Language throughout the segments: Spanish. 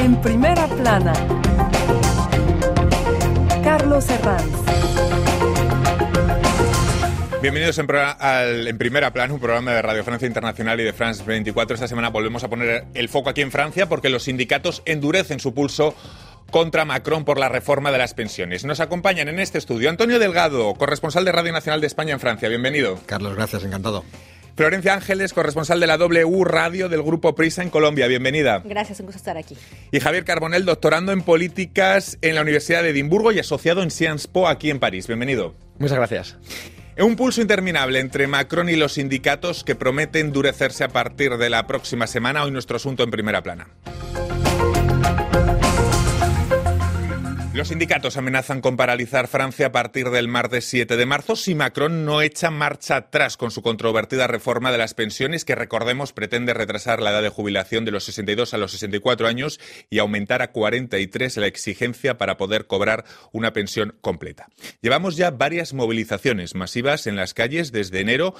En primera plana, Carlos Herranz. Bienvenidos en, al, en, Primera Plana, un programa de Radio Francia Internacional y de France 24. Esta semana volvemos a poner el foco aquí en Francia porque los sindicatos endurecen su pulso contra Macron por la reforma de las pensiones. Nos acompañan en este estudio Antonio Delgado, corresponsal de Radio Nacional de España en Francia. Bienvenido. Carlos, gracias, encantado. Florencia Ángeles, corresponsal de la W Radio del Grupo Prisa en Colombia. Bienvenida. Gracias, un gusto estar aquí. Y Javier Carbonel, doctorando en políticas en la Universidad de Edimburgo y asociado en Sciences Po aquí en París. Bienvenido. Muchas gracias. Un pulso interminable entre Macron y los sindicatos que promete endurecerse a partir de la próxima semana. Hoy nuestro asunto en primera plana. Los sindicatos amenazan con paralizar Francia a partir del martes 7 de marzo si Macron no echa marcha atrás con su controvertida reforma de las pensiones que, recordemos, pretende retrasar la edad de jubilación de los 62 a los 64 años y aumentar a 43 la exigencia para poder cobrar una pensión completa. Llevamos ya varias movilizaciones masivas en las calles desde enero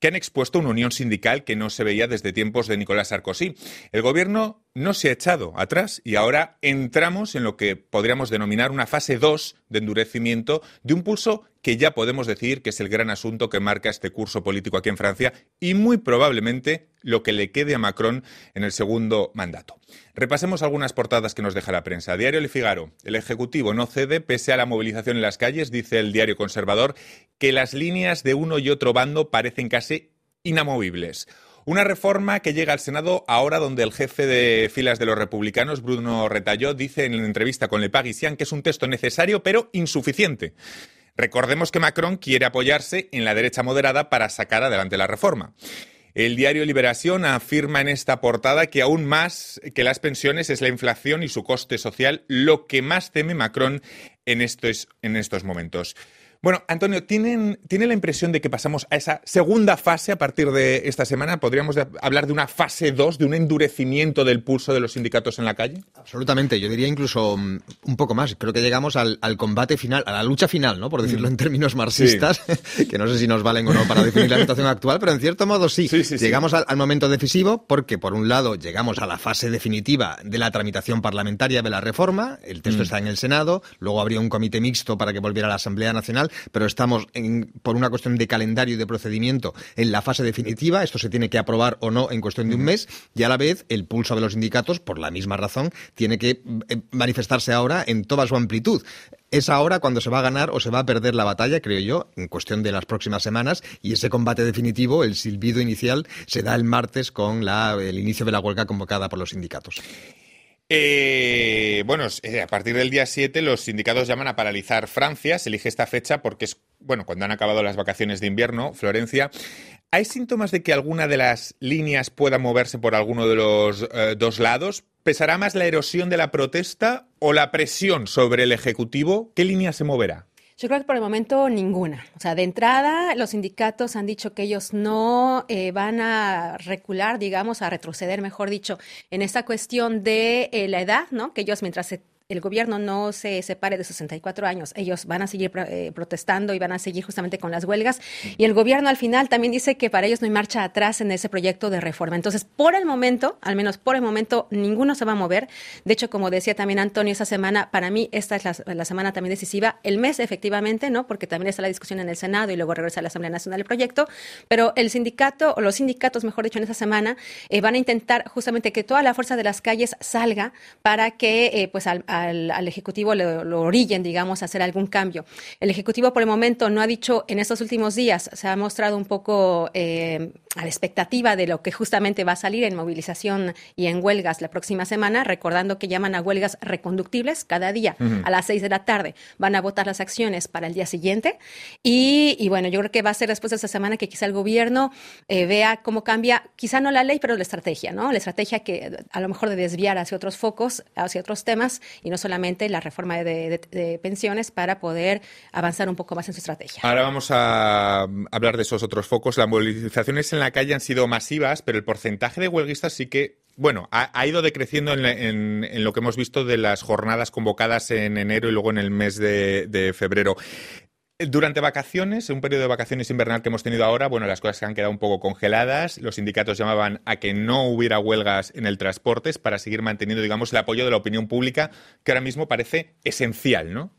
que han expuesto una unión sindical que no se veía desde tiempos de Nicolás Sarkozy. El gobierno no se ha echado atrás y ahora entramos en lo que podríamos denominar una fase 2 de endurecimiento de un pulso que ya podemos decir que es el gran asunto que marca este curso político aquí en Francia y muy probablemente lo que le quede a Macron en el segundo mandato. Repasemos algunas portadas que nos deja la prensa. Diario Le Figaro. El Ejecutivo no cede pese a la movilización en las calles, dice el diario conservador, que las líneas de uno y otro bando parecen casi inamovibles. Una reforma que llega al Senado ahora donde el jefe de filas de los republicanos, Bruno Retalló, dice en la entrevista con Le Parisien que es un texto necesario pero insuficiente. Recordemos que Macron quiere apoyarse en la derecha moderada para sacar adelante la reforma. El diario Liberación afirma en esta portada que aún más que las pensiones es la inflación y su coste social lo que más teme Macron en estos, en estos momentos. Bueno, Antonio, ¿tienen, ¿tiene la impresión de que pasamos a esa segunda fase a partir de esta semana? ¿Podríamos hablar de una fase 2, de un endurecimiento del pulso de los sindicatos en la calle? Absolutamente, yo diría incluso mm, un poco más. Creo que llegamos al, combate final, a la lucha final, ¿no? Por decirlo mm. en términos marxistas, que no sé si nos valen o no para definir la situación actual, pero en cierto modo sí. llegamos al, momento decisivo porque, por un lado, llegamos a la fase definitiva de la tramitación parlamentaria de la reforma, el texto mm. está en el Senado, luego habría un comité mixto para que volviera a la Asamblea Nacional pero estamos por una cuestión de calendario y de procedimiento en la fase definitiva. Esto se tiene que aprobar o no en cuestión de un mes y a la vez el pulso de los sindicatos, por la misma razón, tiene que eh, manifestarse ahora en toda su amplitud. Es ahora cuando se va a ganar o se va a perder la batalla, creo yo, en cuestión de las próximas semanas, y ese combate definitivo, el silbido inicial, se da el martes con el inicio de la huelga convocada por los sindicatos. Eh, bueno, eh, a partir del día 7 los sindicatos llaman a paralizar Francia. Se elige esta fecha porque es, bueno, cuando han acabado las vacaciones de invierno, Florencia. ¿Hay síntomas de que alguna de las líneas pueda moverse por alguno de los eh, dos lados? ¿Pesará más la erosión de la protesta o la presión sobre el Ejecutivo? ¿Qué línea se moverá? Yo creo que por el momento ninguna. O sea, de entrada, los sindicatos han dicho que ellos no eh, van a recular, digamos, a retroceder, mejor dicho, en esta cuestión de eh, la edad, ¿no? Que ellos mientras se el gobierno no se separe de 64 años, ellos van a seguir eh, protestando y van a seguir justamente con las huelgas. Y el gobierno al final también dice que para ellos no hay marcha atrás en ese proyecto de reforma. Entonces, por el momento, al menos por el momento, ninguno se va a mover. De hecho, como decía también Antonio, esa semana, para mí, esta es la, semana también decisiva. El mes, efectivamente, ¿no? Porque también está la discusión en el Senado y luego regresa a la Asamblea Nacional el proyecto. Pero el sindicato, o los sindicatos, mejor dicho, en esa semana, eh, van a intentar justamente que toda la fuerza de las calles salga para que, eh, pues, al al, Ejecutivo lo, orillen, digamos, a hacer algún cambio. El Ejecutivo por el momento no ha dicho en estos últimos días, se ha mostrado un poco eh, a la expectativa de lo que justamente va a salir en movilización y en huelgas la próxima semana, recordando que llaman a huelgas reconductibles cada día a las seis de la tarde. Van a votar las acciones para el día siguiente. Y, bueno, yo creo que va a ser después de esta semana que quizá el gobierno eh, vea cómo cambia, quizá no la ley, pero la estrategia, ¿no? La estrategia que a lo mejor de desviar hacia otros focos, hacia otros temas y no solamente la reforma de, pensiones para poder avanzar un poco más en su estrategia. Ahora vamos a hablar de esos otros focos. Las movilizaciones en la calle han sido masivas, pero el porcentaje de huelguistas sí que bueno, ha, ido decreciendo en, lo que hemos visto de las jornadas convocadas en enero y luego en el mes de, febrero. Durante vacaciones, un periodo de vacaciones invernal que hemos tenido ahora, bueno, las cosas se han quedado un poco congeladas. Los sindicatos llamaban a que no hubiera huelgas en el transporte para seguir manteniendo, digamos, el apoyo de la opinión pública, que ahora mismo parece esencial, ¿no?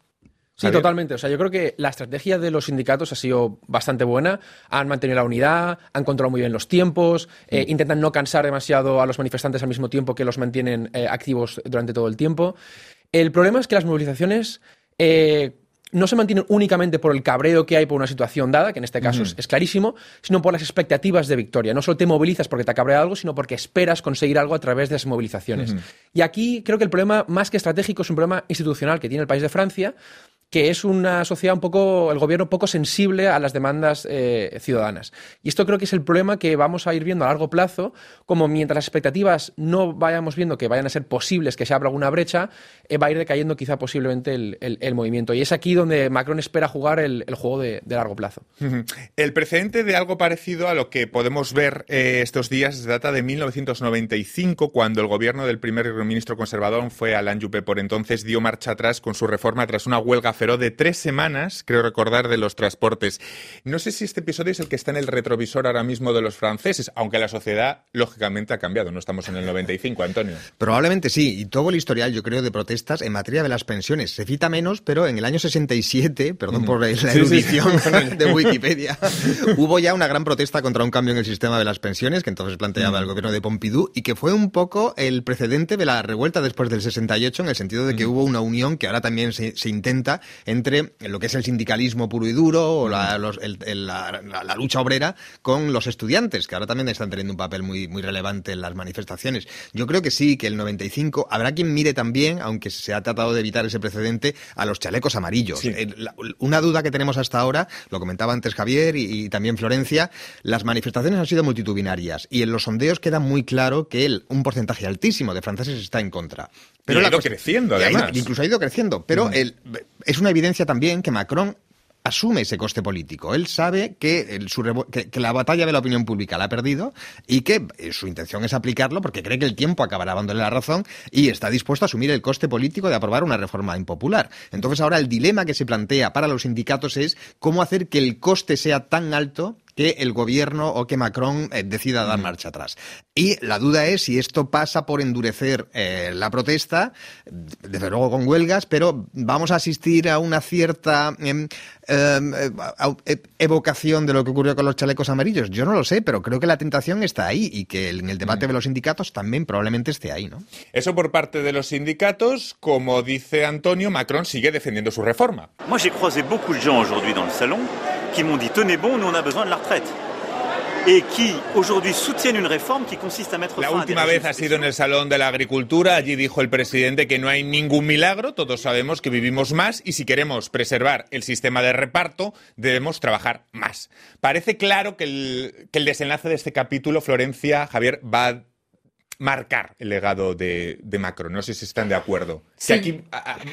Sí, totalmente. O sea, yo creo que la estrategia de los sindicatos ha sido bastante buena. Han mantenido la unidad, han controlado muy bien los tiempos, eh, mm. intentan no cansar demasiado a los manifestantes al mismo tiempo que los mantienen eh, activos durante todo el tiempo. El problema es que las movilizaciones eh, no se mantienen únicamente por el cabreo que hay por una situación dada, que en este caso es, clarísimo, sino por las expectativas de victoria. No solo te movilizas porque te ha cabreado algo, sino porque esperas conseguir algo a través de esas movilizaciones. Y aquí creo que el problema, más que estratégico, es un problema institucional que tiene el país de Francia, que es una sociedad un poco, el gobierno poco sensible a las demandas eh, ciudadanas. Y esto creo que es el problema que vamos a ir viendo a largo plazo, como mientras las expectativas no vayamos viendo que vayan a ser posibles, que se abra alguna brecha, eh, va a ir decayendo quizá posiblemente el, movimiento. Y es aquí donde Macron espera jugar el, juego de, largo plazo. El precedente de algo parecido a lo que podemos ver eh, estos días data de 1995, cuando el gobierno del primer ministro conservador fue Alain Juppé por entonces dio marcha atrás con su reforma tras una huelga pero de tres semanas, creo recordar, de los transportes. No sé si este episodio es el que está en el retrovisor ahora mismo de los franceses, aunque la sociedad, lógicamente, ha cambiado. No estamos en el 95, Antonio. Probablemente sí, y todo el historial, yo creo, de protestas en materia de las pensiones. Se cita menos, pero en el año 67, perdón por la erudición de Wikipedia, hubo ya una gran protesta contra un cambio en el sistema de las pensiones, que entonces planteaba el gobierno de Pompidou, y que fue un poco el precedente de la revuelta después del 68, en el sentido de que hubo una unión que ahora también se, se intenta entre lo que es el sindicalismo puro y duro o la, lucha obrera con los estudiantes, que ahora también están teniendo un papel muy, muy relevante en las manifestaciones. Yo creo que sí, que el 95 habrá quien mire también, aunque se ha tratado de evitar ese precedente, a los chalecos amarillos. Una duda que tenemos hasta ahora, lo comentaba antes Javier y, también Florencia, las manifestaciones han sido multitudinarias y en los sondeos queda muy claro que un porcentaje altísimo de franceses está en contra. Pero ha ido creciendo, además. incluso ha ido creciendo. Pero el, es una evidencia también que Macron asume ese coste político. Él sabe que, la batalla de la opinión pública la ha perdido y que eh, su intención es aplicarlo porque cree que el tiempo acabará dándole la razón y está dispuesto a asumir el coste político de aprobar una reforma impopular. Entonces ahora el dilema que se plantea para los sindicatos es cómo hacer que el coste sea tan alto que el gobierno o que Macron eh, decida dar marcha atrás. Y la duda es si esto pasa por endurecer eh, la protesta, desde luego con huelgas, pero vamos a asistir a una cierta em, em, evocación de lo que ocurrió con los chalecos amarillos. Yo no lo sé, pero creo que la tentación está ahí y que en el debate de los sindicatos también probablemente esté ahí, ¿no? Eso por parte de los sindicatos, como dice Antonio, Macron sigue defendiendo su reforma. Moi, j'ai croisé beaucoup de gens aujourd'hui dans le salon qui m'ont dit tenez bon, nous on a besoin de la retraite. Et qui aujourd'hui soutiennent une réforme qui consiste mettre La última vez ha sido en el Salón de la Agricultura. Allí dijo el presidente que no hay ningún milagro. Todos sabemos que vivimos más y si queremos preservar el sistema de reparto debemos trabajar más. Parece claro que el, que el desenlace de este capítulo, Florencia, Javier, va marcar el legado de, Macron. No sé si están de acuerdo. Sí. aquí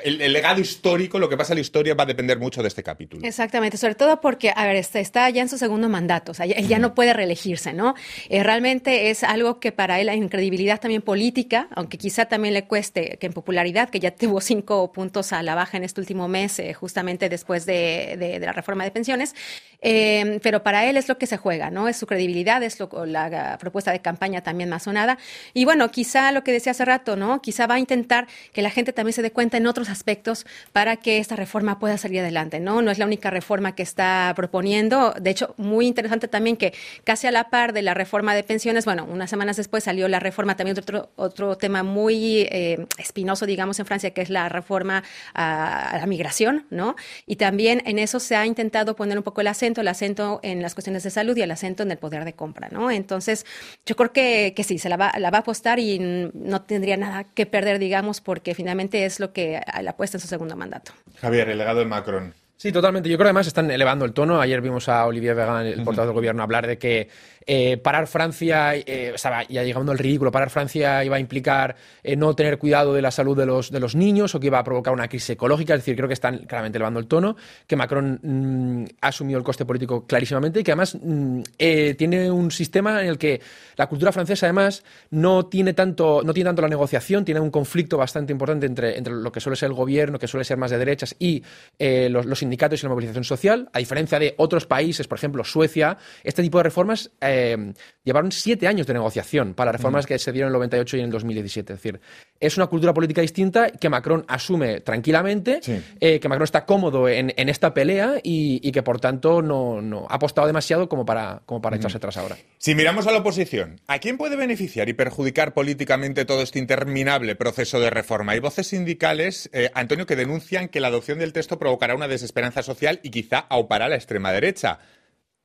el, legado histórico, lo que pasa en la historia, va a depender mucho de este capítulo. Exactamente, sobre todo porque, a ver, está, está ya en su segundo mandato, o sea, él ya no puede reelegirse, ¿no? Eh, realmente es algo que para él, en credibilidad también política, aunque quizá también le cueste, que en popularidad, que ya tuvo cinco puntos a la baja en este último mes, eh, justamente después de, la reforma de pensiones, eh, pero para él es lo que se juega, ¿no? Es su credibilidad, es lo, la propuesta de campaña también más sonada. Y bueno, quizá lo que decía hace rato, ¿no? Quizá va a intentar que la gente también se dé cuenta en otros aspectos para que esta reforma pueda salir adelante, ¿no? No es la única reforma que está proponiendo. De hecho, muy interesante también que casi a la par de la reforma de pensiones, bueno, unas semanas después salió la reforma también de otro, otro tema muy eh, espinoso, digamos, en Francia, que es la reforma a, la migración, ¿no? Y también en eso se ha intentado poner un poco el acento, el acento en las cuestiones de salud y el acento en el poder de compra, ¿no? Entonces, yo creo que, que sí, se la va, la va a y no tendría nada que perder, digamos, porque finalmente es lo que la apuesta en su segundo mandato. Javier, el legado de Macron. Sí, totalmente. Yo creo que además están elevando el tono. Ayer vimos a Olivier Vegan, el portavoz del gobierno, hablar de que eh, parar Francia, eh, estaba ya llegando al ridículo, parar Francia iba a implicar eh, no tener cuidado de la salud de los, de los niños o que iba a provocar una crisis ecológica. Es decir, creo que están claramente elevando el tono, que Macron mm, ha asumido el coste político clarísimamente y que además mm, tiene un sistema en el que la cultura francesa además no tiene tanto, no tiene tanto la negociación, tiene un conflicto bastante importante entre, entre lo que suele ser el gobierno, que suele ser más de derechas, y los, los sindicatos y la movilización social. A diferencia de otros países, por ejemplo, Suecia, este tipo de reformas eh, llevaron siete años de negociación para reformas que se dieron en el 98 y en el 2017. Es decir, es una cultura política distinta que Macron asume tranquilamente, eh, que Macron está cómodo en, esta pelea y, que, por tanto, no, ha apostado demasiado como para, como para echarse atrás ahora. Si miramos a la oposición, ¿a quién puede beneficiar y perjudicar políticamente todo este interminable proceso de reforma? Hay voces sindicales, eh, Antonio, que denuncian que la adopción del texto provocará una desesperanza social y quizá aupará la extrema derecha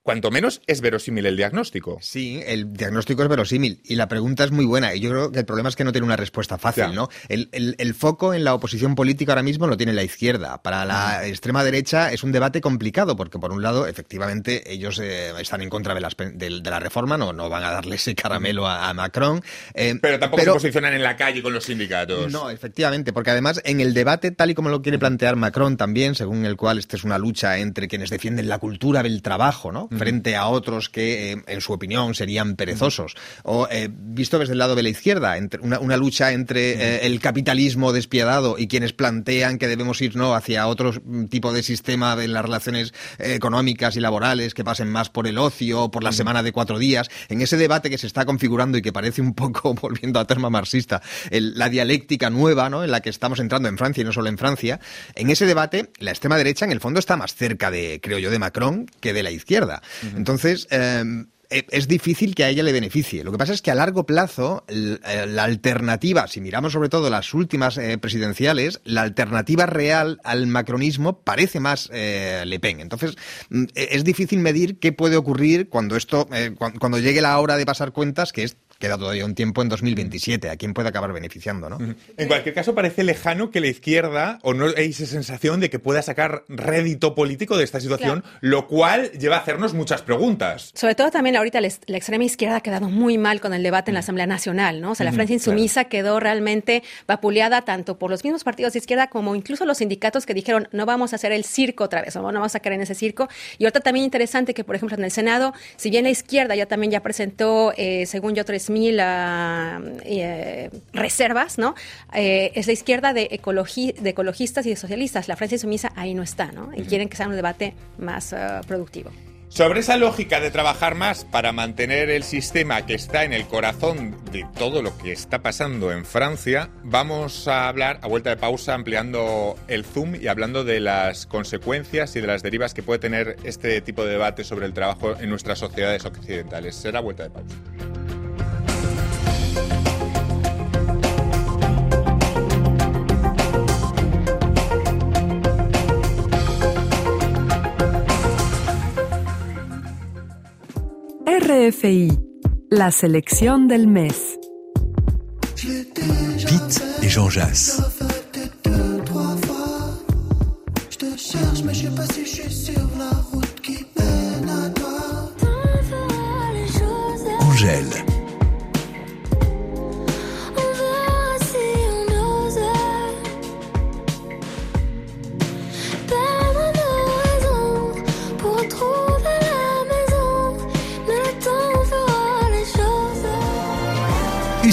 cuanto menos es verosímil el diagnóstico. Sí, el diagnóstico es verosímil y la pregunta es muy buena. Y yo creo que el problema es que no tiene una respuesta fácil, ¿no? El, foco en la oposición política ahora mismo lo tiene la izquierda. Para la extrema derecha es un debate complicado porque, por un lado, efectivamente, ellos eh, están en contra de, la reforma, no, no van a darle ese caramelo a, Macron. Eh, pero tampoco se posicionan en la calle con los sindicatos. No, efectivamente, porque además en el debate, tal y como lo quiere plantear Macron también, según el cual esta es una lucha entre quienes defienden la cultura del trabajo, ¿no? Frente a otros que, eh, en su opinión, serían perezosos. O eh, visto desde el lado de la izquierda, entre una, lucha entre eh, el capitalismo despiadado y quienes plantean que debemos ir ¿no? hacia otro tipo de sistema en las relaciones económicas y laborales que pasen más por el ocio, por la semana de cuatro días. En ese debate que se está configurando y que parece un poco, volviendo a terma marxista, la dialéctica nueva ¿no? en la que estamos entrando en Francia y no solo en Francia, en ese debate la extrema derecha en el fondo está más cerca de, creo yo, de Macron que de la izquierda. Entonces, em, e, es difícil que a ella le beneficie. Lo que pasa es que a largo plazo, eh, la alternativa, si miramos sobre todo las últimas eh, presidenciales, la alternativa real al macronismo parece más eh, Le Pen. Entonces, mm, e, es difícil medir qué puede ocurrir cuando esto, cuando llegue la hora de pasar cuentas, que es queda todavía un tiempo en 2027. ¿A quién puede acabar beneficiando? ¿no? En cualquier caso, parece lejano que la izquierda, o no hay esa sensación de que pueda sacar rédito político de esta situación, lo cual lleva a hacernos muchas preguntas. Sobre todo también ahorita la, extrema izquierda ha quedado muy mal con el debate en la Asamblea Nacional, ¿no? O sea, la Francia insumisa quedó realmente vapuleada tanto por los mismos partidos de izquierda como incluso los sindicatos que dijeron no vamos a hacer el circo otra vez, no vamos a caer en ese circo. Y ahorita también interesante que, por ejemplo, en el Senado, si bien la izquierda ya también ya presentó, eh, según yo, tres mil eh, reservas, ¿no? Eh, es la izquierda de, de ecologistas y de socialistas. La Francia sumisa ahí no está, ¿no? Y quieren que sea un debate más eh, productivo. Sobre esa lógica de trabajar más para mantener el sistema que está en el corazón de todo lo que está pasando en Francia, vamos a hablar a vuelta de pausa ampliando el zoom y hablando de las consecuencias y de las derivas que puede tener este tipo de debate sobre el trabajo en nuestras sociedades occidentales. Será vuelta de pausa. La selección del mes. Pete et Jean Jass.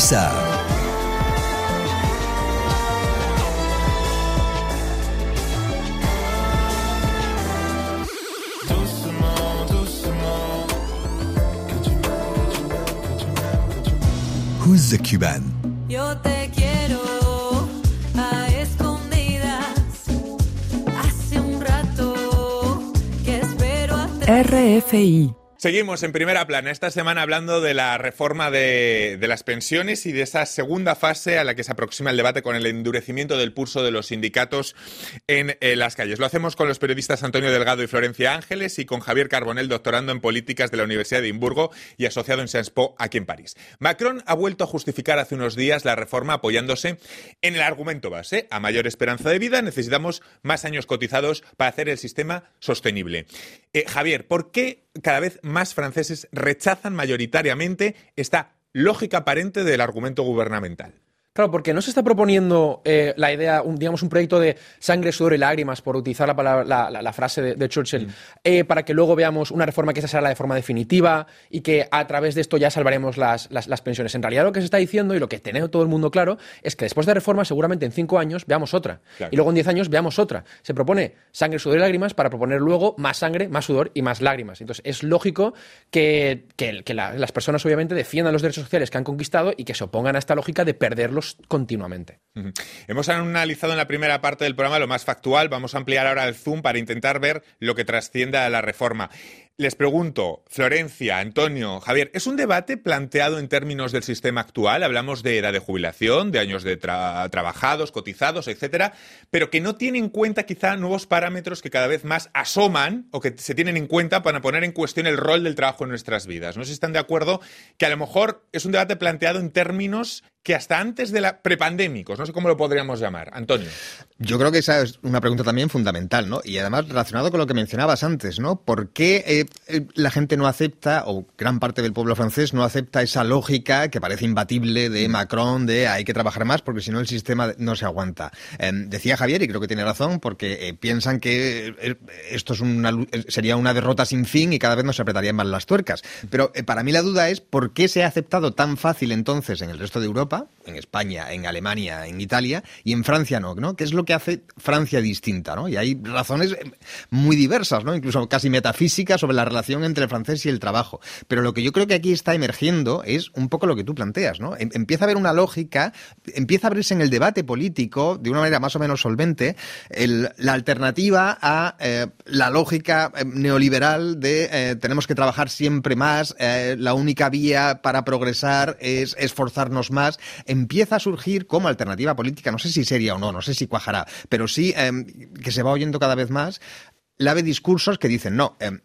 Hussard. Who's the Cuban? Yo te quiero a escondidas. Hace un rato que espero a RFI Seguimos en primera plana esta semana hablando de la reforma de, las pensiones y de esa segunda fase a la que se aproxima el debate con el endurecimiento del pulso de los sindicatos en, las calles. Lo hacemos con los periodistas Antonio Delgado y Florencia Ángeles y con Javier Carbonel, doctorando en políticas de la Universidad de Edimburgo y asociado en Sciences Po aquí en París. Macron ha vuelto a justificar hace unos días la reforma apoyándose en el argumento base. A mayor esperanza de vida necesitamos más años cotizados para hacer el sistema sostenible. Eh, Javier, ¿por qué cada vez más franceses rechazan mayoritariamente esta lógica aparente del argumento gubernamental? Claro, porque no se está proponiendo eh, la idea, un, digamos, un proyecto de sangre, sudor y lágrimas, por utilizar la, palabra, la, frase de, Churchill, mm. eh, para que luego veamos una reforma que esa será la de forma definitiva y que a través de esto ya salvaremos las, pensiones. En realidad lo que se está diciendo y lo que tiene todo el mundo claro es que después de reforma seguramente en cinco años veamos otra y luego en diez años veamos otra. Se propone sangre, sudor y lágrimas para proponer luego más sangre, más sudor y más lágrimas. Entonces es lógico que, las personas obviamente defiendan los derechos sociales que han conquistado y que se opongan a esta lógica de perderlos continuamente. Hemos analizado en la primera parte del programa lo más factual, vamos a ampliar ahora el zoom para intentar ver lo que trasciende a la reforma. Les pregunto, Florencia, Antonio, Javier, ¿es un debate planteado en términos del sistema actual? Hablamos de edad de jubilación, de años de trabajados, cotizados, etcétera, pero que no tiene en cuenta quizá nuevos parámetros que cada vez más asoman o que se tienen en cuenta para poner en cuestión el rol del trabajo en nuestras vidas. No sé si están de acuerdo que a lo mejor es un debate planteado en términos que hasta antes de la prepandémicos, no sé cómo lo podríamos llamar. Antonio. Yo creo que esa es una pregunta también fundamental, ¿no? Y además relacionado con lo que mencionabas antes, ¿no? ¿Por qué eh, la gente no acepta, o gran parte del pueblo francés no acepta esa lógica que parece imbatible de mm. Macron, de hay que trabajar más porque si no el sistema no se aguanta? Em, decía Javier, y creo que tiene razón, porque eh, piensan que esto es una, sería una derrota sin fin y cada vez nos apretarían más las tuercas. Pero para mí la duda es por qué se ha aceptado tan fácil entonces en el resto de Europa en España, en Alemania, en Italia, y en Francia no, ¿no? ¿Qué es lo que hace Francia distinta, ¿no? Y hay razones muy diversas, ¿no? Incluso casi metafísicas sobre la relación entre el francés y el trabajo. Pero lo que yo creo que aquí está emergiendo es un poco lo que tú planteas, ¿no? Em, empieza a haber una lógica, empieza a abrirse en el debate político de una manera más o menos solvente la alternativa a eh, la lógica eh, neoliberal de eh, tenemos que trabajar siempre más, la única vía para progresar es esforzarnos más empieza a surgir como alternativa política, no sé si seria o no, no sé si cuajará, pero sí em, que se va oyendo cada vez más, la de discursos que dicen, no, em, eh,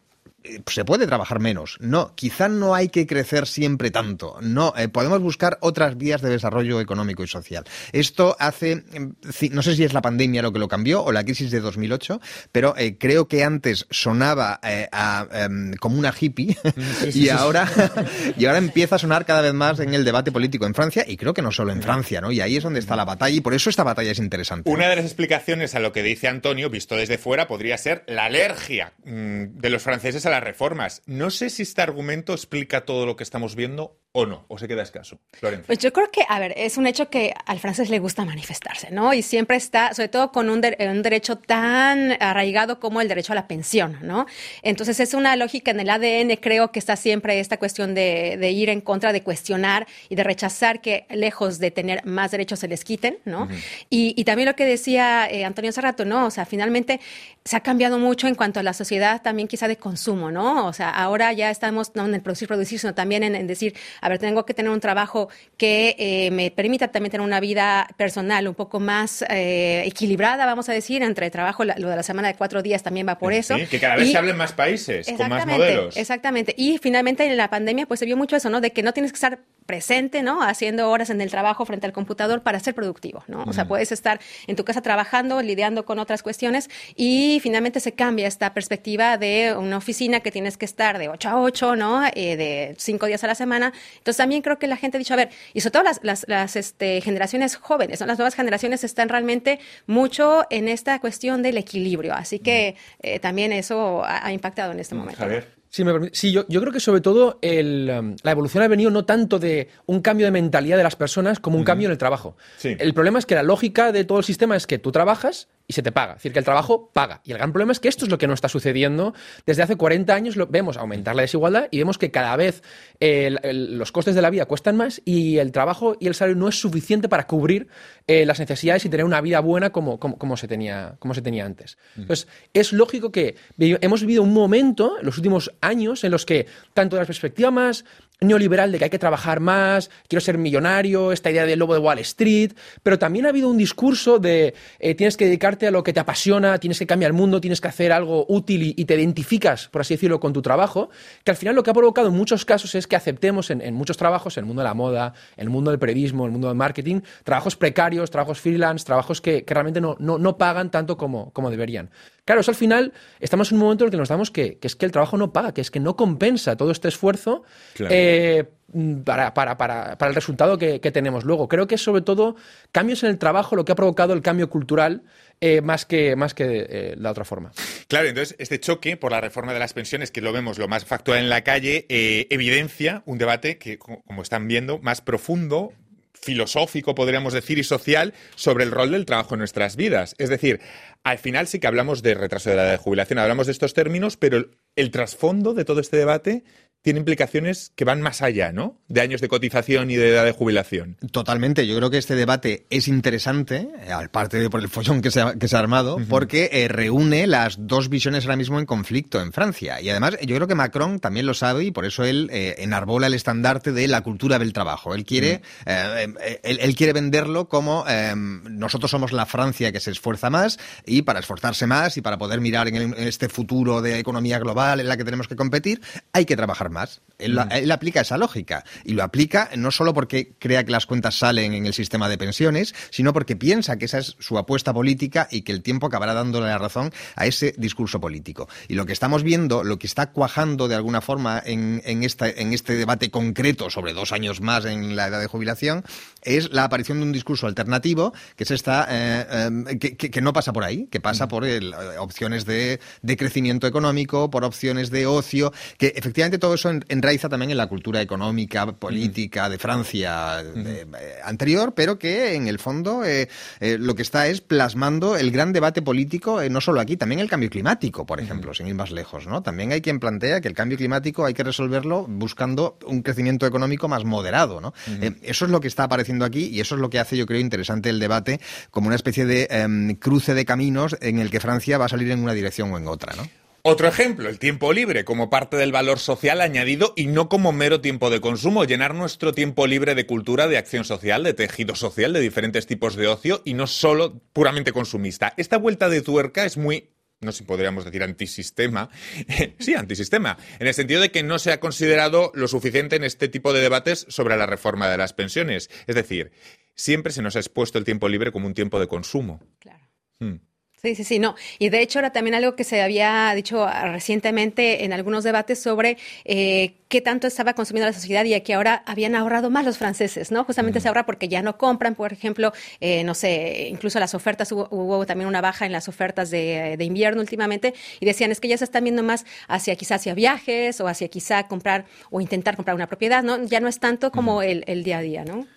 se puede trabajar menos. No, quizá no hay que crecer siempre tanto. No, eh, podemos buscar otras vías de desarrollo económico y social. Esto hace, mm, no sé si es la pandemia lo que lo cambió o la crisis de 2008, pero eh, creo que antes sonaba em, como una hippie y ahora y ahora empieza a sonar cada vez más en el debate político en Francia y creo que no solo en Francia, ¿no? Y ahí es donde está la batalla y por eso esta batalla es interesante. Una de las explicaciones a lo que dice Antonio, visto desde fuera, podría ser la alergia mm, de los franceses a la reformas. No sé si este argumento explica todo lo que estamos viendo o no, o se queda escaso. Florencia. Pues yo creo que, a ver, es un hecho que al francés le gusta manifestarse, ¿no? Y siempre está, sobre todo con un, un derecho tan arraigado como el derecho a la pensión, ¿no? Entonces es una lógica en el ADN, creo que está siempre esta cuestión de, de ir en contra, de cuestionar y de rechazar que lejos de tener más derechos se les quiten, ¿no? y, y, también lo que decía eh, Antonio hace rato, ¿no? O sea, finalmente se ha cambiado mucho en cuanto a la sociedad también quizá de consumo, ¿no? O sea, ahora ya estamos no en el producir, producir, sino también en decir, a ver, tengo que tener un trabajo que eh, me permita también tener una vida personal un poco más eh, equilibrada, vamos a decir, entre trabajo, lo de la semana de cuatro días también va por eso. que cada vez se hablen más países, con más modelos. Exactamente. Y finalmente en la pandemia pues se vio mucho eso, ¿no? De que no tienes que estar presente, ¿no? Haciendo horas en el trabajo frente al computador para ser productivo, ¿no? O sea, puedes estar en tu casa trabajando, lidiando con otras cuestiones y finalmente se cambia esta perspectiva de una oficina que tienes que estar de 8 a 8, ¿no? Eh, de cinco días a la semana. Entonces también creo que la gente ha dicho, a ver, y sobre todo las, las, las este, generaciones jóvenes, ¿no? las nuevas generaciones están realmente mucho en esta cuestión del equilibrio. Así que eh, también eso ha, impactado en este momento. Sí, yo, yo, creo que sobre todo um, la evolución ha venido no tanto de un cambio de mentalidad de las personas como un cambio en el trabajo. El problema es que la lógica de todo el sistema es que tú trabajas y se te paga. Es decir, que el trabajo paga. Y el gran problema es que esto es lo que no está sucediendo. Desde hace 40 años lo, vemos aumentar la desigualdad y vemos que cada vez los costes de la vida cuestan más y el trabajo y el salario no es suficiente para cubrir eh, las necesidades y tener una vida buena como, como, se, tenía, como se tenía antes. Entonces, es lógico que hemos vivido un momento en los últimos años en los que, tanto de la perspectiva más neoliberal de que hay que trabajar más, quiero ser millonario, esta idea del lobo de Wall Street, pero también ha habido un discurso de eh, tienes que dedicarte a lo que te apasiona, tienes que cambiar el mundo, tienes que hacer algo útil y, te identificas, por así decirlo, con tu trabajo, que al final lo que ha provocado en muchos casos es que aceptemos en, muchos trabajos, en el mundo de la moda, en el mundo del periodismo, en el mundo del marketing, trabajos precarios, trabajos freelance, trabajos que, realmente no, no, no, pagan tanto como, como deberían. Claro, eso al final estamos en un momento en el que nos damos que, que es que el trabajo no paga, que es que no compensa todo este esfuerzo eh, para, para, para, para, el resultado que, que, tenemos luego. Creo que es sobre todo cambios en el trabajo lo que ha provocado el cambio cultural eh, más que, más que eh, la otra forma. Claro, entonces este choque por la reforma de las pensiones, que lo vemos lo más factual en la calle, evidencia un debate que, como están viendo, más profundo, filosófico, podríamos decir, y social sobre el rol del trabajo en nuestras vidas. Es decir, al final sí que hablamos de retraso de la edad de jubilación, hablamos de estos términos, pero el, el trasfondo de todo este debate tiene implicaciones que van más allá, ¿no? De años de cotización y de edad de jubilación. Totalmente. Yo creo que este debate es interesante, eh, aparte de por el follón que se ha, que se ha armado, uh -huh. porque eh, reúne las dos visiones ahora mismo en conflicto en Francia. Y además, yo creo que Macron también lo sabe y por eso él eh, enarbola el estandarte de la cultura del trabajo. Él quiere, uh -huh. él, él, quiere venderlo como nosotros somos la Francia que se esfuerza más y para esforzarse más y para poder mirar en, el, en este futuro de economía global en la que tenemos que competir, hay que trabajar más más. Él, mm. él, aplica esa lógica y lo aplica no solo porque crea que las cuentas salen en el sistema de pensiones, sino porque piensa que esa es su apuesta política y que el tiempo acabará dándole la razón a ese discurso político. Y lo que estamos viendo, lo que está cuajando de alguna forma en, en, esta, en este debate concreto sobre dos años más en la edad de jubilación, es la aparición de un discurso alternativo que, se está, eh, eh, que, que, que, no pasa por ahí, que pasa mm. por el, opciones de, de crecimiento económico, por opciones de ocio, que efectivamente todo eso enraiza también en la cultura económica, política de Francia de, eh, anterior, pero que en el fondo eh, eh, lo que está es plasmando el gran debate político, eh, no solo aquí, también el cambio climático, por ejemplo, sin ir más lejos. ¿no? También hay quien plantea que el cambio climático hay que resolverlo buscando un crecimiento económico más moderado. ¿no? eso es lo que está apareciendo aquí y eso es lo que hace, yo creo, interesante el debate como una especie de em, cruce de caminos en el que Francia va a salir en una dirección o en otra. ¿no? Otro ejemplo, el tiempo libre como parte del valor social añadido y no como mero tiempo de consumo, llenar nuestro tiempo libre de cultura, de acción social, de tejido social, de diferentes tipos de ocio y no solo puramente consumista. Esta vuelta de tuerca es muy no sé si podríamos decir antisistema, sí, antisistema, en el sentido de que no se ha considerado lo suficiente en este tipo de debates sobre la reforma de las pensiones. Es decir, siempre se nos ha expuesto el tiempo libre como un tiempo de consumo. Claro. Hmm. Sí, sí, sí, no. Y de hecho era también algo que se había dicho recientemente en algunos debates sobre eh, qué tanto estaba consumiendo la sociedad y que ahora habían ahorrado más los franceses, ¿no? Justamente se ahorra porque ya no compran, por ejemplo, eh, no sé, incluso las ofertas, hubo, hubo, también una baja en las ofertas de, de, invierno últimamente y decían es que ya se están viendo más hacia quizá hacia viajes o hacia quizá comprar o intentar comprar una propiedad, ¿no? Ya no es tanto como el, el, día a día, ¿no?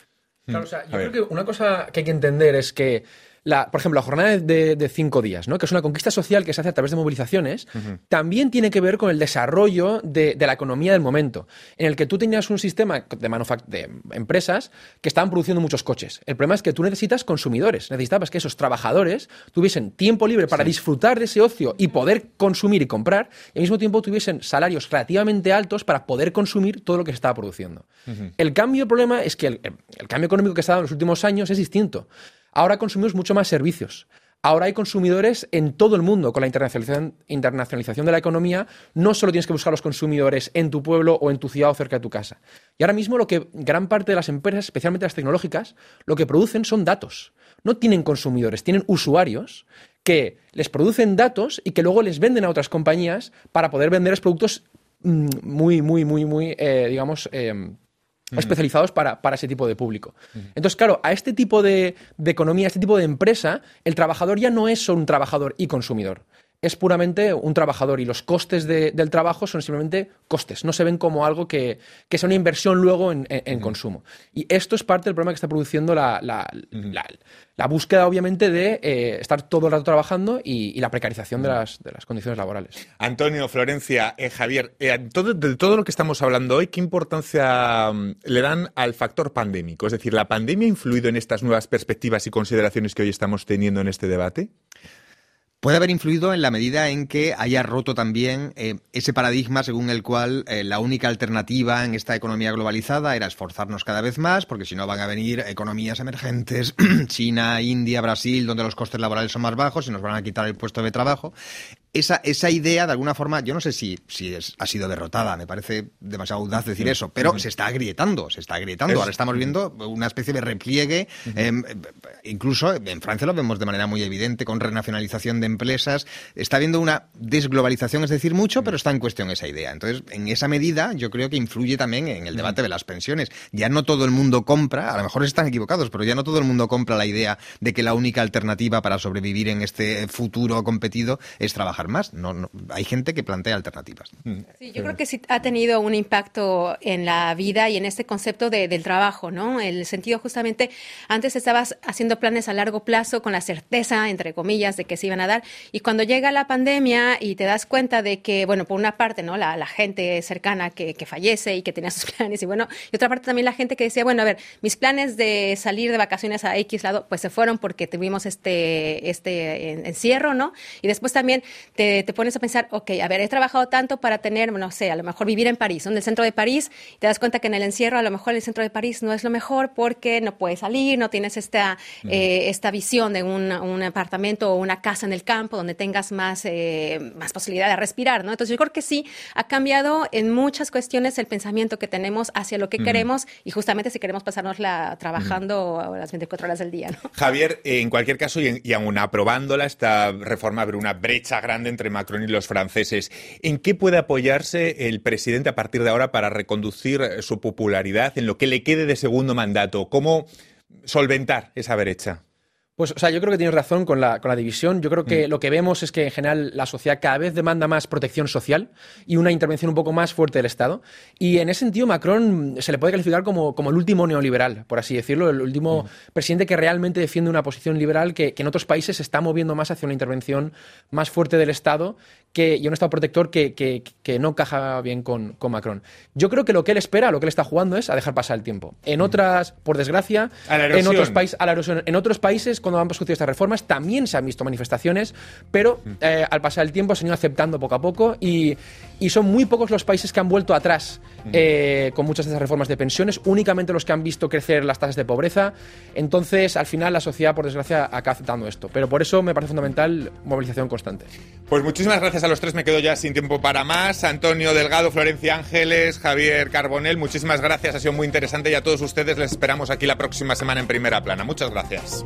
Claro, o sea, yo creo que una cosa que hay que entender es que la, por ejemplo, la jornada de, de, cinco días, ¿no? que es una conquista social que se hace a través de movilizaciones, uh -huh. también tiene que ver con el desarrollo de, de, la economía del momento, en el que tú tenías un sistema de, de empresas que estaban produciendo muchos coches. El problema es que tú necesitas consumidores, necesitabas que esos trabajadores tuviesen tiempo libre para sí. disfrutar de ese ocio y poder consumir y comprar, y al mismo tiempo tuviesen salarios relativamente altos para poder consumir todo lo que se estaba produciendo. Uh -huh. El cambio, el problema es que el, el cambio económico que se ha dado en los últimos años es distinto. Ahora consumimos mucho más servicios. Ahora hay consumidores en todo el mundo con la internacionalización, de la economía. No solo tienes que buscar los consumidores en tu pueblo o en tu ciudad o cerca de tu casa. Y ahora mismo lo que gran parte de las empresas, especialmente las tecnológicas, lo que producen son datos. No tienen consumidores, tienen usuarios que les producen datos y que luego les venden a otras compañías para poder venderles productos mm, muy, muy, muy, muy, eh, digamos, eh, especializados para, para, ese tipo de público. Entonces, claro, a este tipo de, de, economía, a este tipo de empresa, el trabajador ya no es solo un trabajador y consumidor. Es puramente un trabajador y los costes de, del trabajo son simplemente costes, no se ven como algo que, que sea una inversión luego en, en, en consumo. Y esto es parte del problema que está produciendo la, la, la, la búsqueda, obviamente, de eh, estar todo el rato trabajando y, y la precarización de las, de las, condiciones laborales. Antonio, Florencia, eh, Javier, eh, todo, de todo lo que estamos hablando hoy, ¿qué importancia um, le dan al factor pandémico? Es decir, ¿la pandemia ha influido en estas nuevas perspectivas y consideraciones que hoy estamos teniendo en este debate? Puede haber influido en la medida en que haya roto también eh, ese paradigma según el cual eh, la única alternativa en esta economía globalizada era esforzarnos cada vez más, porque si no van a venir economías emergentes, China, India, Brasil, donde los costes laborales son más bajos y nos van a quitar el puesto de trabajo. Esa, esa idea, de alguna forma, yo no sé si, si ha sido derrotada, me parece demasiado audaz decir eso, pero se está agrietando, se está agrietando. Ahora estamos viendo una especie de repliegue, em, incluso en Francia lo vemos de manera muy evidente, con renacionalización de empresas. Está habiendo una desglobalización, es decir, mucho, pero está en cuestión esa idea. Entonces, en esa medida, yo creo que influye también en el debate de las pensiones. Ya no todo el mundo compra, a lo mejor están equivocados, pero ya no todo el mundo compra la idea de que la única alternativa para sobrevivir en este futuro competido es trabajar más. No, hay gente que plantea alternativas. Mm. Sí, yo creo que sí ha tenido un impacto en la vida y en este concepto del trabajo, ¿no? El sentido justamente, antes estabas haciendo planes a largo plazo con la certeza, entre comillas, de que se iban a dar, y cuando llega la pandemia y te das cuenta de que, bueno, por una parte, ¿no? La, gente cercana que, que, fallece y que tenía sus planes, y bueno, y otra parte también la gente que decía, bueno, a ver, mis planes de salir de vacaciones a X lado, pues se fueron porque tuvimos este, este encierro, ¿no? Y después también te, te pones a pensar, ok, a ver, he trabajado tanto para tener, no sé, a lo mejor vivir en París, en el centro de París, y te das cuenta que en el encierro a lo mejor el centro de París no es lo mejor porque no puedes salir, no tienes esta, eh, esta visión de un, un, apartamento o una casa en el campo donde tengas más, eh, más posibilidad de respirar, ¿no? Entonces yo creo que sí ha cambiado en muchas cuestiones el pensamiento que tenemos hacia lo que queremos y justamente si queremos pasárnosla trabajando las 24 horas del día, ¿no? Javier, en cualquier caso, y, y aún aprobándola, esta reforma abre una brecha grande entre Macron y los franceses. ¿En qué puede apoyarse el presidente a partir de ahora para reconducir su popularidad en lo que le quede de segundo mandato? ¿Cómo solventar esa brecha? Pues, o sea, yo creo que tienes razón con la, con la división. Yo creo que mm. lo que vemos es que en general la sociedad cada vez demanda más protección social y una intervención un poco más fuerte del Estado. Y en ese sentido, Macron se le puede calificar como, como el último neoliberal, por así decirlo, el último mm. presidente que realmente defiende una posición liberal que, que, en otros países se está moviendo más hacia una intervención más fuerte del Estado que, y un Estado protector que, que no caja bien con, con, Macron. Yo creo que lo que él espera, lo que él está jugando es a dejar pasar el tiempo. En mm. otras, por desgracia, en otros, países, en otros países cuando han discutido estas reformas, también se han visto manifestaciones, pero mm. eh, al pasar el tiempo se han ido aceptando poco a poco y, y son muy pocos los países que han vuelto atrás mm. eh, con muchas de esas reformas de pensiones, únicamente los que han visto crecer las tasas de pobreza. Entonces, al final, la sociedad, por desgracia, acaba aceptando esto. Pero por eso me parece fundamental movilización constante. Pues muchísimas gracias a los tres, me quedo ya sin tiempo para más. Antonio Delgado, Florencia Ángeles, Javier Carbonel, muchísimas gracias, ha sido muy interesante y a todos ustedes les esperamos aquí la próxima semana en primera plana. Muchas gracias.